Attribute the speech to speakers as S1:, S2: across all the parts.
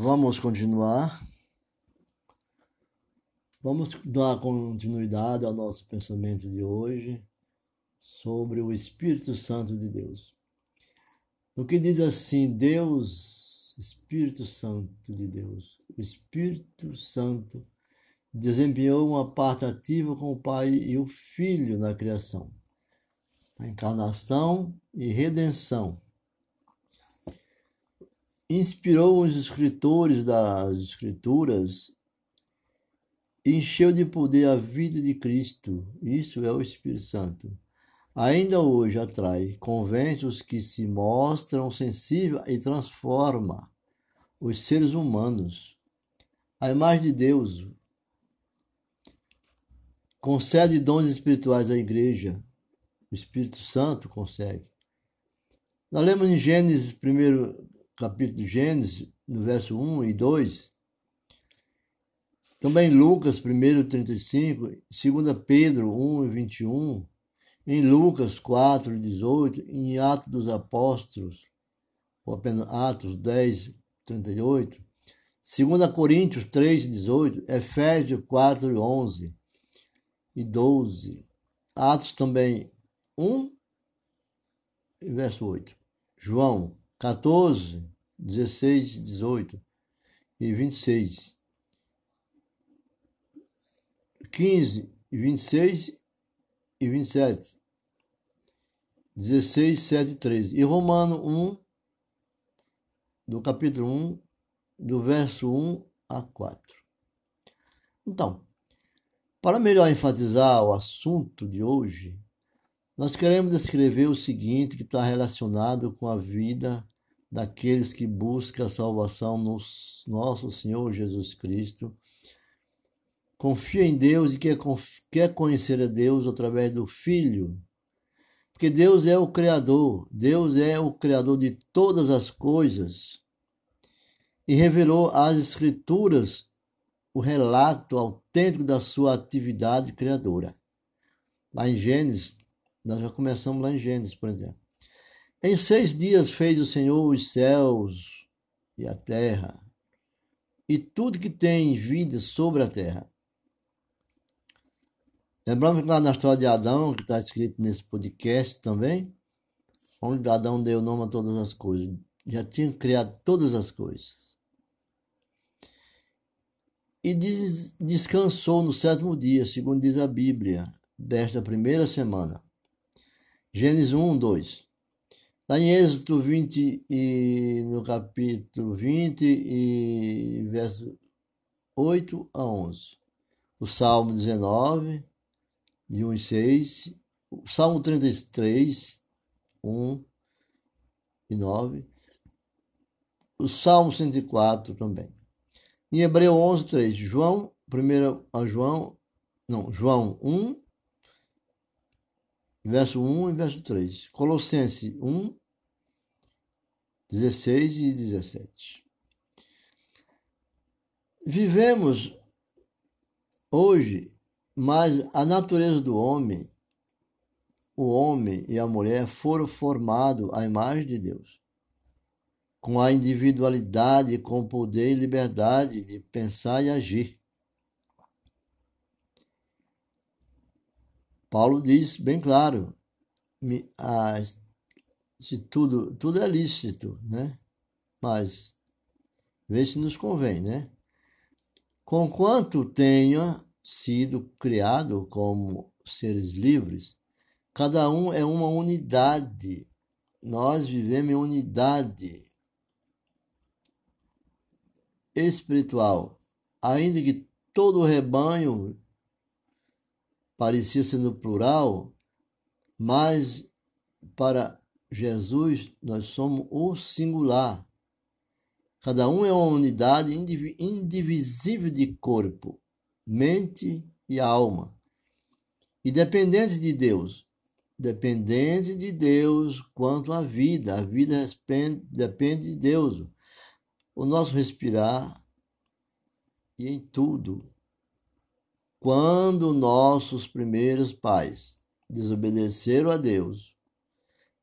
S1: Vamos continuar. Vamos dar continuidade ao nosso pensamento de hoje sobre o Espírito Santo de Deus. O que diz assim, Deus, Espírito Santo de Deus, o Espírito Santo desempenhou uma parte ativa com o Pai e o Filho na criação, na encarnação e redenção inspirou os escritores das Escrituras, encheu de poder a vida de Cristo. Isso é o Espírito Santo. Ainda hoje atrai, convence os que se mostram sensíveis e transforma os seres humanos. A imagem de Deus concede dons espirituais à igreja. O Espírito Santo consegue. Nós lemos em Gênesis, primeiro capítulo de Gênesis, no verso 1 e 2. Também Lucas 1, 35, 2 Pedro 1 e 21, em Lucas 4, 18, em Atos dos Apóstolos, ou apenas Atos 10, 38, 2 Coríntios 3, 18, Efésios 4, 11 e 12, Atos também 1, verso 8, João 14, 16, 18 e 26. 15 e 26 e 27. 16, 7 e 13. E Romano 1, do capítulo 1, do verso 1 a 4. Então, para melhor enfatizar o assunto de hoje, nós queremos descrever o seguinte que está relacionado com a vida daqueles que buscam a salvação no nosso Senhor Jesus Cristo. Confia em Deus e quer, quer conhecer a Deus através do Filho. Porque Deus é o Criador, Deus é o Criador de todas as coisas. E revelou às Escrituras o relato autêntico da sua atividade criadora. Lá em Gênesis, nós já começamos lá em Gênesis, por exemplo. Em seis dias fez o Senhor os céus e a terra, e tudo que tem vida sobre a terra. Lembramos que lá na história de Adão, que está escrito nesse podcast também, onde Adão deu nome a todas as coisas, já tinha criado todas as coisas. E descansou no sétimo dia, segundo diz a Bíblia, desta primeira semana. Gênesis 1, 2. Lá em Êxodo 20, e, no capítulo 20, e verso 8 a 11. O Salmo 19, de 1 e 6. O Salmo 33, 1 e 9. O Salmo 104 também. Em Hebreu 11, 3. João, primeiro a João, não, João 1, verso 1 e verso 3. Colossenses 1, 16 e 17. Vivemos hoje, mas a natureza do homem, o homem e a mulher foram formados à imagem de Deus, com a individualidade, com o poder e liberdade de pensar e agir. Paulo diz bem claro: se tudo, tudo é lícito, né? Mas vê se nos convém, né? Conquanto tenha sido criado como seres livres, cada um é uma unidade. Nós vivemos em unidade espiritual, ainda que todo o rebanho parecia ser no plural, mas para Jesus nós somos o singular. Cada um é uma unidade indivisível de corpo, mente e alma. E dependente de Deus. Dependente de Deus quanto à vida. A vida depende de Deus. O nosso respirar e em tudo quando nossos primeiros pais desobedeceram a Deus,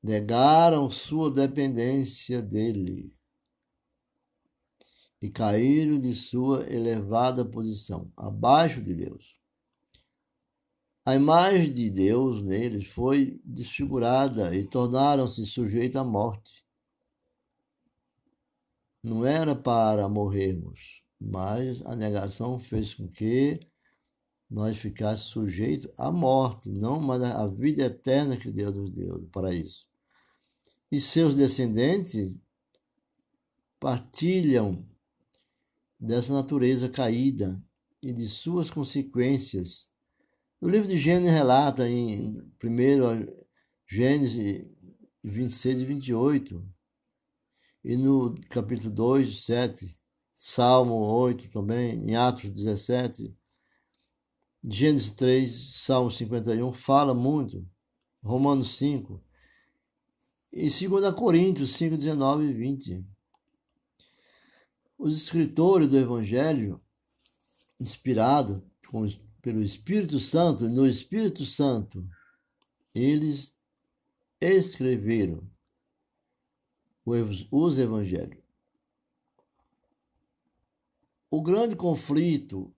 S1: negaram sua dependência dele e caíram de sua elevada posição, abaixo de Deus. A imagem de Deus neles foi desfigurada e tornaram-se sujeitos à morte. Não era para morrermos, mas a negação fez com que nós ficássemos sujeitos à morte, não mas à vida eterna que Deus nos deu do paraíso. E seus descendentes partilham dessa natureza caída e de suas consequências. O livro de Gênesis relata em 1 Gênesis 26 e 28, e no capítulo 2, 7, Salmo 8 também, em Atos 17, Gênesis 3, Salmo 51, fala muito, Romanos 5, e 2 Coríntios 5, 19 e 20. Os escritores do Evangelho, inspirados pelo Espírito Santo, no Espírito Santo, eles escreveram os evangelhos. O grande conflito,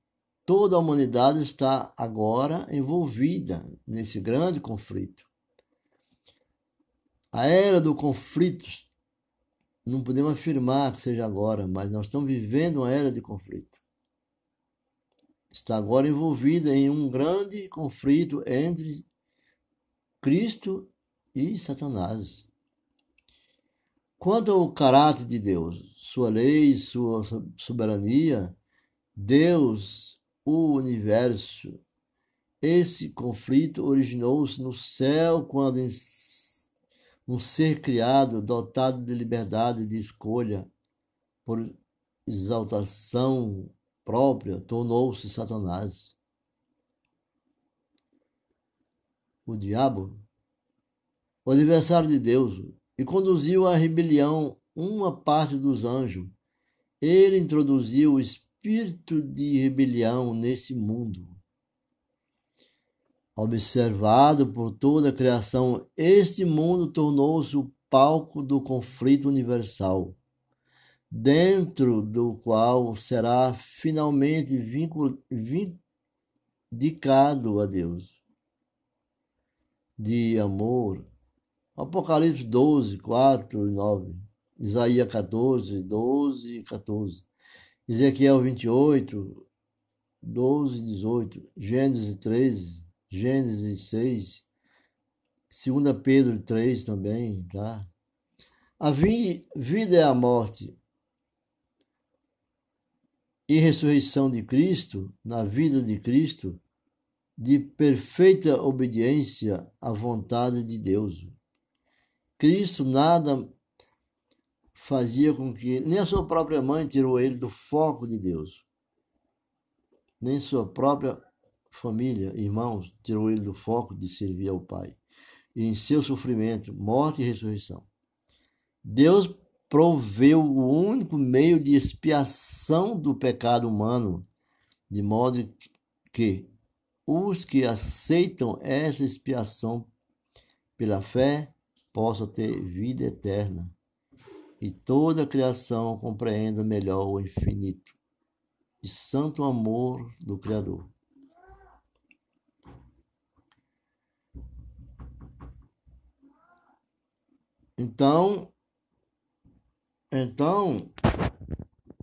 S1: toda a humanidade está agora envolvida nesse grande conflito. A era do conflito, não podemos afirmar que seja agora, mas nós estamos vivendo uma era de conflito. Está agora envolvida em um grande conflito entre Cristo e Satanás. Quanto ao caráter de Deus, sua lei, sua soberania, Deus, o universo, esse conflito originou-se no céu quando um ser criado, dotado de liberdade de escolha, por exaltação própria, tornou-se Satanás. O diabo, o adversário de Deus, e conduziu à rebelião uma parte dos anjos. Ele introduziu o espírito de rebelião nesse mundo. Observado por toda a criação, este mundo tornou-se o palco do conflito universal, dentro do qual será finalmente vindicado a Deus. De amor, Apocalipse 12, 4 e 9. Isaías 14, 12 e 14. Ezequiel 28, 12 e 18. Gênesis 13, Gênesis 6. 2 Pedro 3 também, tá? A vida é a morte e ressurreição de Cristo, na vida de Cristo, de perfeita obediência à vontade de Deus. Cristo nada fazia com que nem a sua própria mãe tirou ele do foco de Deus, nem sua própria família, irmãos, tirou ele do foco de servir ao Pai. E em seu sofrimento, morte e ressurreição, Deus proveu o único meio de expiação do pecado humano, de modo que os que aceitam essa expiação pela fé possa ter vida eterna e toda a criação compreenda melhor o infinito e santo amor do Criador. Então, então,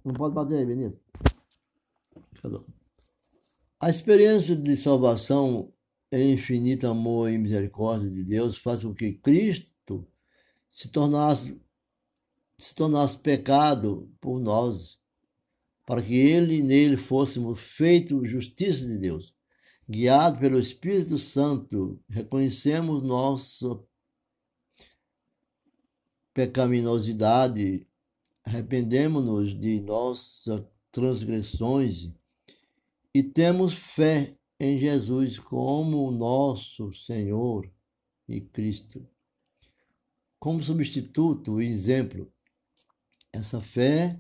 S1: não pode bater aí, Benito. A experiência de salvação em infinito amor e misericórdia de Deus faz com que Cristo se tornasse, se tornasse pecado por nós, para que ele e nele fôssemos feitos justiça de Deus. Guiado pelo Espírito Santo, reconhecemos nossa pecaminosidade, arrependemos-nos de nossas transgressões e temos fé em Jesus como nosso Senhor e Cristo como substituto e exemplo. Essa fé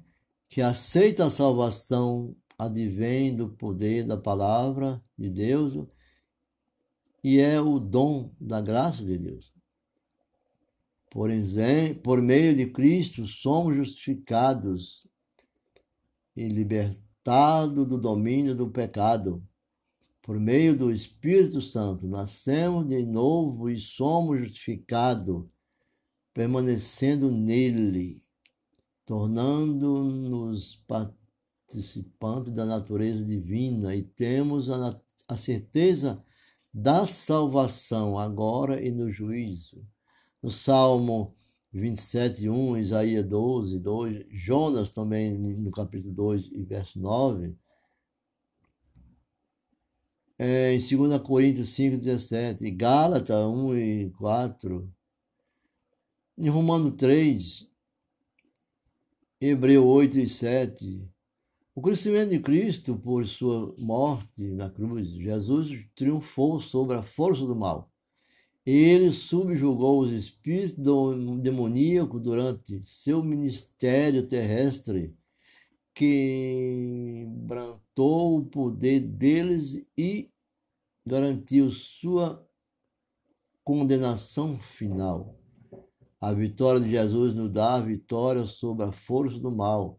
S1: que aceita a salvação advém do poder da palavra de Deus e é o dom da graça de Deus. Por, exemplo, por meio de Cristo somos justificados e libertado do domínio do pecado. Por meio do Espírito Santo, nascemos de novo e somos justificados, permanecendo nele, tornando-nos participantes da natureza divina e temos a, a certeza da salvação agora e no juízo. No Salmo 27, 1, Isaías 12, 2, Jonas também no capítulo 2 e verso 9. É, em 2 Coríntios 5, 17, Gálatas 1 e 4, em Romano 3, Hebreu 8 e 7, o crescimento de Cristo por sua morte na cruz, Jesus triunfou sobre a força do mal. Ele subjugou os espíritos demoníacos durante seu ministério terrestre, quebrantou o poder deles e garantiu sua condenação final. A vitória de Jesus nos dá a vitória sobre a força do mal,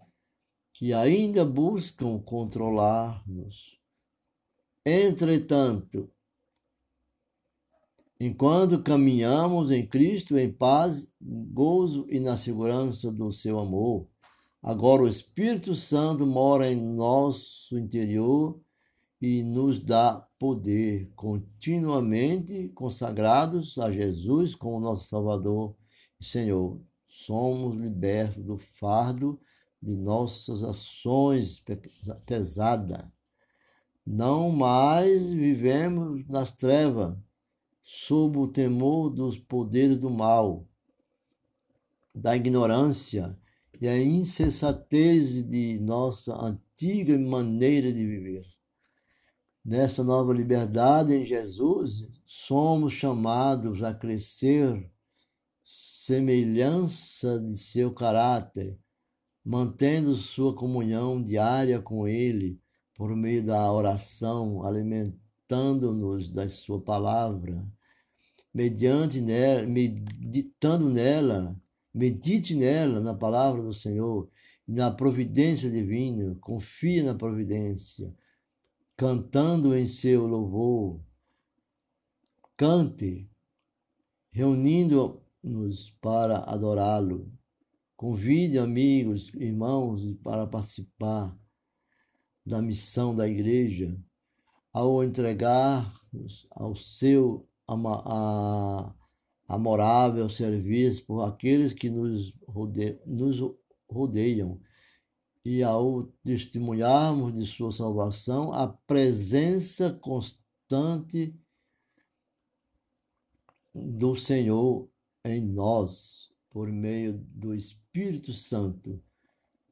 S1: que ainda buscam controlar-nos. Entretanto, enquanto caminhamos em Cristo em paz, gozo e na segurança do seu amor. Agora o Espírito Santo mora em nosso interior e nos dá poder, continuamente consagrados a Jesus como nosso Salvador Senhor. Somos libertos do fardo de nossas ações pesadas. Não mais vivemos nas trevas, sob o temor dos poderes do mal, da ignorância e a insensatez de nossa antiga maneira de viver. Nessa nova liberdade em Jesus, somos chamados a crescer semelhança de seu caráter, mantendo sua comunhão diária com Ele por meio da oração, alimentando-nos da Sua palavra, mediante nela, meditando nela, medite nela, na palavra do Senhor, na providência divina, confie na providência, cantando em seu louvor. Cante, reunindo-nos para adorá-lo. Convide amigos, irmãos para participar da missão da igreja, ao entregar-nos ao seu amorável serviço por aqueles que nos, rode, nos rodeiam e ao testemunharmos de sua salvação, a presença constante do Senhor em nós, por meio do Espírito Santo,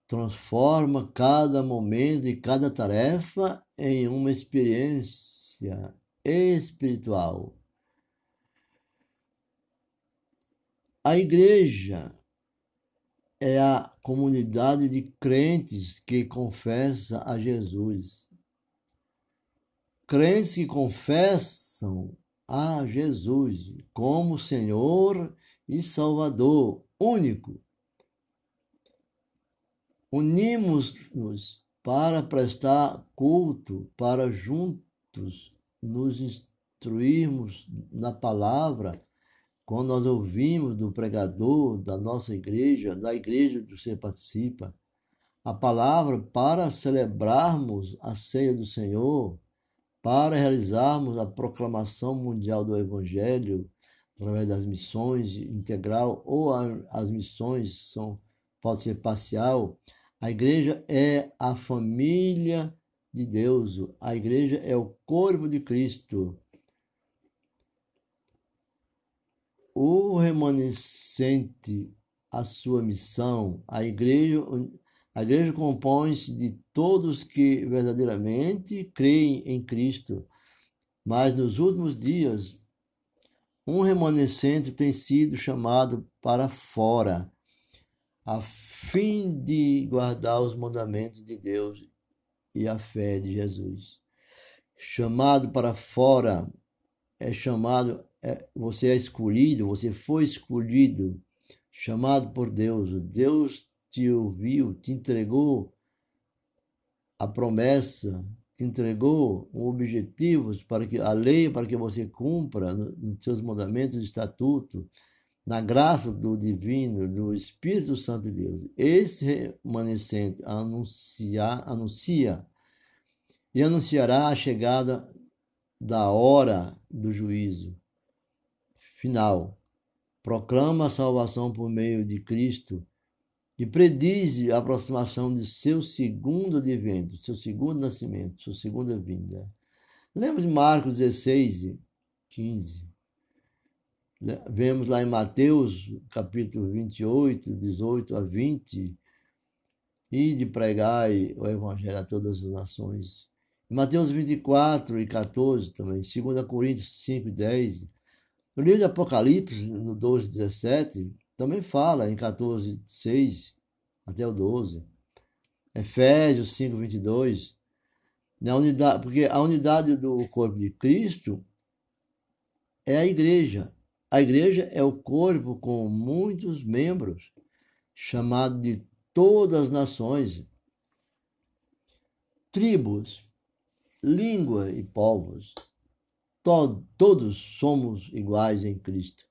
S1: transforma cada momento e cada tarefa em uma experiência espiritual A igreja é a comunidade de crentes que confessa a Jesus. Crentes que confessam a Jesus como Senhor e Salvador único. Unimos-nos para prestar culto, para juntos nos instruirmos na palavra quando nós ouvimos do pregador da nossa igreja, da igreja que você participa, a palavra para celebrarmos a ceia do Senhor, para realizarmos a proclamação mundial do Evangelho, através das missões integral ou as missões são pode ser parcial. A igreja é a família de Deus, a igreja é o corpo de Cristo. o remanescente a sua missão, a igreja, a igreja compõe-se de todos que verdadeiramente creem em Cristo, mas nos últimos dias um remanescente tem sido chamado para fora, a fim de guardar os mandamentos de Deus e a fé de Jesus. Chamado para fora é chamado é, você é escolhido, você foi escolhido, chamado por Deus. Deus te ouviu, te entregou a promessa, te entregou objetivos para que a lei para que você cumpra nos seus mandamentos e estatutos, na graça do divino, do Espírito Santo de Deus. Esse remanescente anuncia, anuncia e anunciará a chegada da hora do juízo final. Proclama a salvação por meio de Cristo e prediz a aproximação de seu segundo advento, seu segundo nascimento, sua segunda vinda. Lembra de Marcos 16, 15. Vemos lá em Mateus, capítulo 28, 18 a 20, e de pregar o evangelho a todas as nações. Mateus 24 e 14 também, 2 Coríntios 5 e 10. No livro de Apocalipse, no 12 17, também fala em 14, 6 até o 12. Efésios 5, 22. Na unidade, porque a unidade do corpo de Cristo é a igreja. A igreja é o corpo com muitos membros, chamado de todas as nações, tribos, língua e povos. todos somos iguais em Cristo,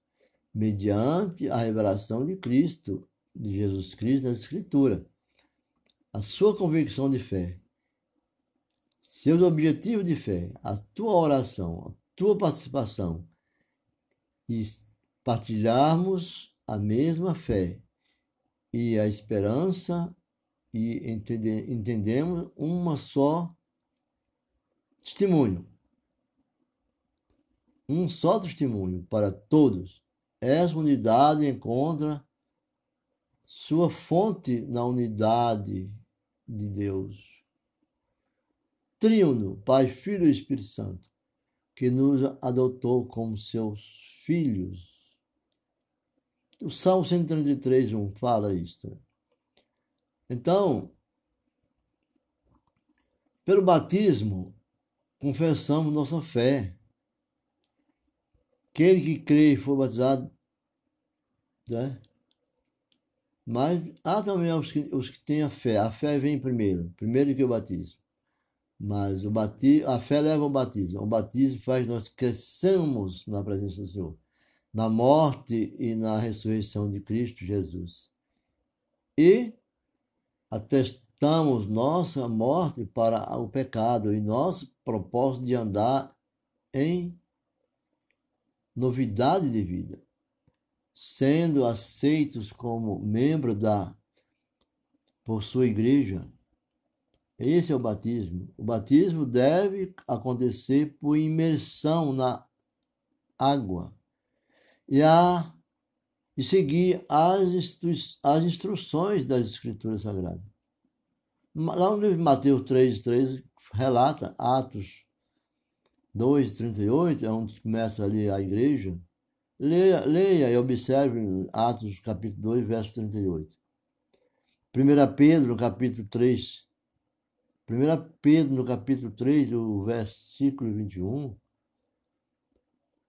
S1: mediante a revelação de Cristo, de Jesus Cristo na Escritura. A sua convicção de fé, seus objetivos de fé, a tua oração, a tua participação e partilharmos a mesma fé e a esperança e entender, entendemos uma só testemunho. Um só testemunho para todos. Essa unidade encontra sua fonte na unidade de Deus. Tríuno, Pai, Filho e Espírito Santo, que nos adotou como seus filhos. O Salmo 133, 1 fala isso. Então, pelo batismo, confessamos nossa fé. Aquele que crê e for batizado, né? Mas há também os que, os que têm a fé. A fé vem primeiro, primeiro que o batismo. Mas o batismo, a fé leva ao batismo. O batismo faz que nós cresçamos na presença do Senhor, na morte e na ressurreição de Cristo Jesus. E atestamos Estamos nossa morte para o pecado e nosso propósito de andar em novidade de vida, sendo aceitos como membro da por sua igreja. Esse é o batismo. O batismo deve acontecer por imersão na água e a e seguir as, instru as instruções das Escrituras Sagradas. Lá no livro de Mateus 3, 3, relata Atos 2, 38, é onde começa ali a igreja. Leia, leia e observe Atos capítulo 2, verso 38. 1 Pedro, capítulo 3, 1 Pedro, no capítulo 3, o versículo 21.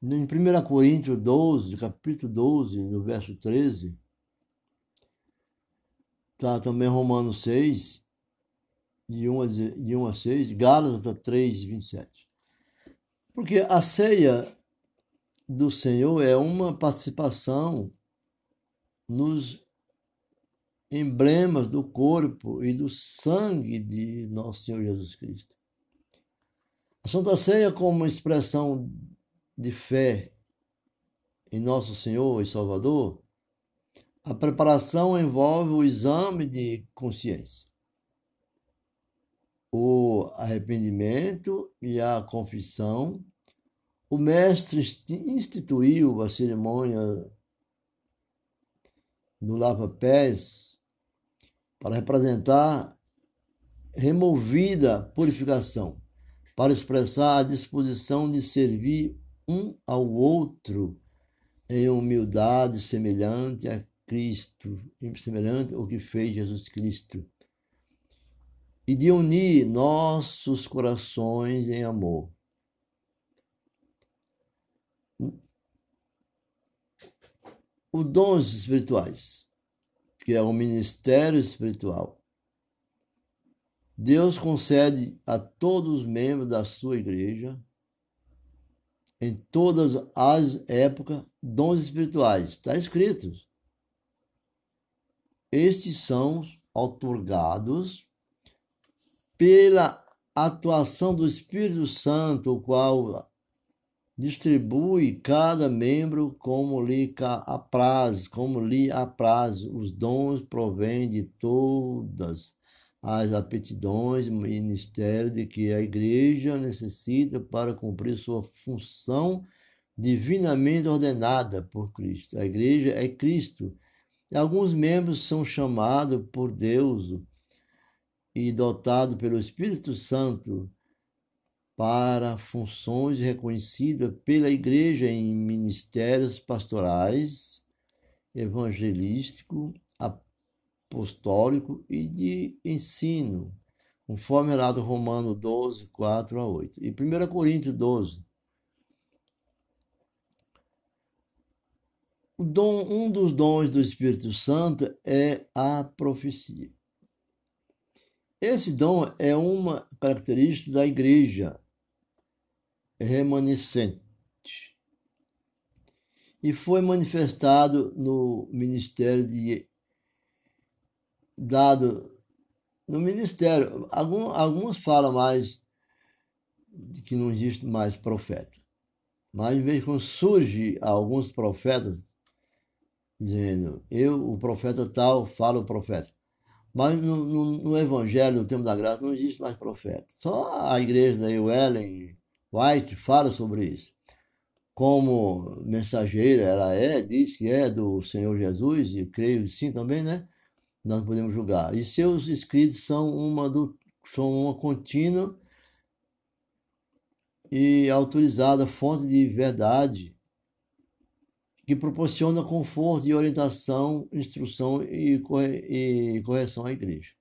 S1: Em 1 Coríntios 12, capítulo 12, no verso 13. Tá também Romanos 6, de 1 a, de 1 a 6, Gálatas 3, 27. Porque a ceia do Senhor é uma participação nos emblemas do corpo e do sangue de nosso Senhor Jesus Cristo. A Santa Ceia, como expressão de fé em nosso Senhor e Salvador, a preparação envolve o exame de consciência o arrependimento e a confissão, o mestre instituiu a cerimônia do lava-pés para representar removida purificação, para expressar a disposição de servir um ao outro em humildade semelhante a Cristo, semelhante ao que fez Jesus Cristo e de unir nossos corações em amor. Os dons espirituais, que é o ministério espiritual Deus concede a todos os membros da sua igreja, em todas as épocas, dons espirituais. Está escrito. Estes são otorgados pela atuação do Espírito Santo, o qual distribui cada membro como lhe apraz, como lhe apraz. Os dons provêm de todas as aptidões e ministério de que a igreja necessita para cumprir sua função divinamente ordenada por Cristo. A igreja é Cristo. E alguns membros são chamados por Deus e dotados pelo Espírito Santo para funções reconhecidas pela igreja em ministérios pastorais, evangelístico, apostólico e de ensino, conforme lá do Romano 12, 4 a 8. E 1 Coríntios 12. O dom, um dos dons do Espírito Santo é a profecia. Esse dom é uma característica da igreja remanescente e foi manifestado no ministério de dado no ministério. Algum, alguns falam mais de que não existe mais profeta. Mas, de quando surge alguns profetas dizendo, eu, o profeta tal, falo o profeta. Mas no, no, no, Evangelho, no tempo da graça, não existe mais profeta. Só a igreja da Ellen White fala sobre isso. Como mensageira ela é, diz que é do Senhor Jesus, e creio sim também, né? nós podemos julgar. E seus escritos são uma, do, são uma contínua e autorizada fonte de verdade que proporciona conforto e orientação, instrução e, corre, correção à igreja.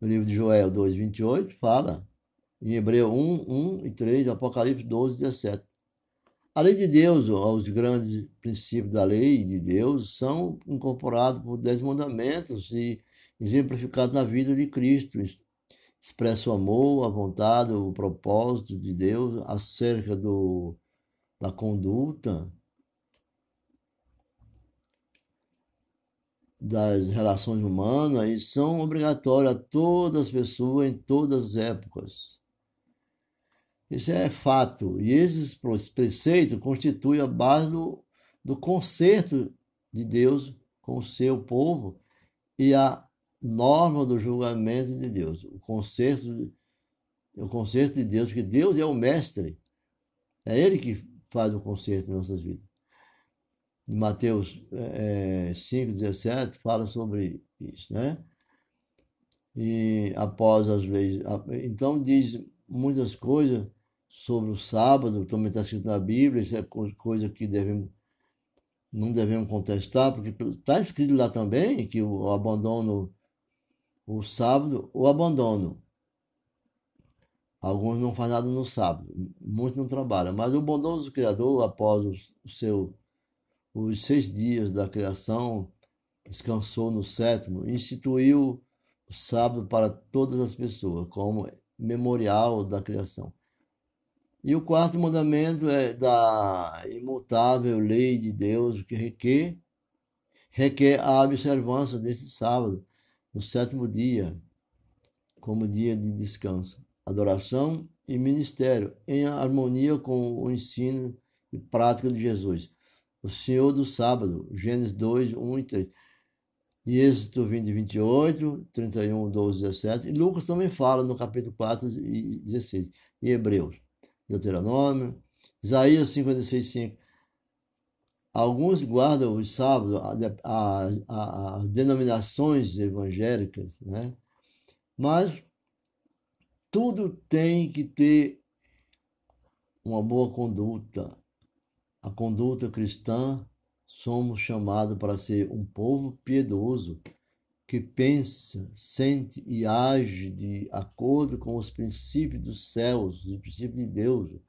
S1: No livro de Joel 2, 28, fala, em Hebreu 1, 1 e 3, Apocalipse 12, 17. A lei de Deus, os grandes princípios da lei de Deus, são incorporados por dez mandamentos e exemplificados na vida de Cristo. Expressa o amor, a vontade, o propósito de Deus acerca do, da conduta, das relações humanas e são obrigatórias a todas as pessoas em todas as épocas. Isso é fato. E esses preceitos constituem a base do, do conserto de Deus com o seu povo e a norma do julgamento de Deus. O conserto, o conserto de Deus, porque Deus é o mestre. É Ele que faz o conserto em nossas vidas. Mateus é, 5,17 fala sobre isso, né? E após as leis. Então diz muitas coisas sobre o sábado, também está escrito na Bíblia, isso é coisa que devemos, não devemos contestar, porque está escrito lá também que o abandono, o sábado, o abandono. Alguns não fazem nada no sábado, muitos não trabalham, mas o bondoso Criador, após o seu, os seis dias da criação, descansou no sétimo, instituiu o sábado para todas as pessoas, como memorial da criação. E o quarto mandamento é da imutável lei de Deus que requer, requer a observância desse sábado, no sétimo dia, como dia de descanso, adoração e ministério, em harmonia com o ensino e prática de Jesus. O Senhor do sábado, Gênesis 2, 1 e 3. E Êxodo 20, 28, 31, 12, 17. E Lucas também fala no capítulo 4 e 16. E Hebreus. Deuteronômio, Isaías 56, 5. Alguns guardam os sábados, as denominações evangélicas, né? mas tudo tem que ter uma boa conduta. A conduta cristã, somos chamados para ser um povo piedoso, que pensa, sente e age de acordo com os princípios dos céus, os princípios de Deus,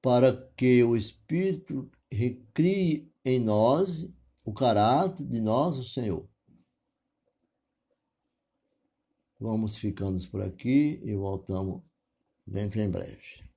S1: para que o Espírito recrie em nós o caráter de nosso Senhor. Vamos ficando por aqui e voltamos dentro em breve.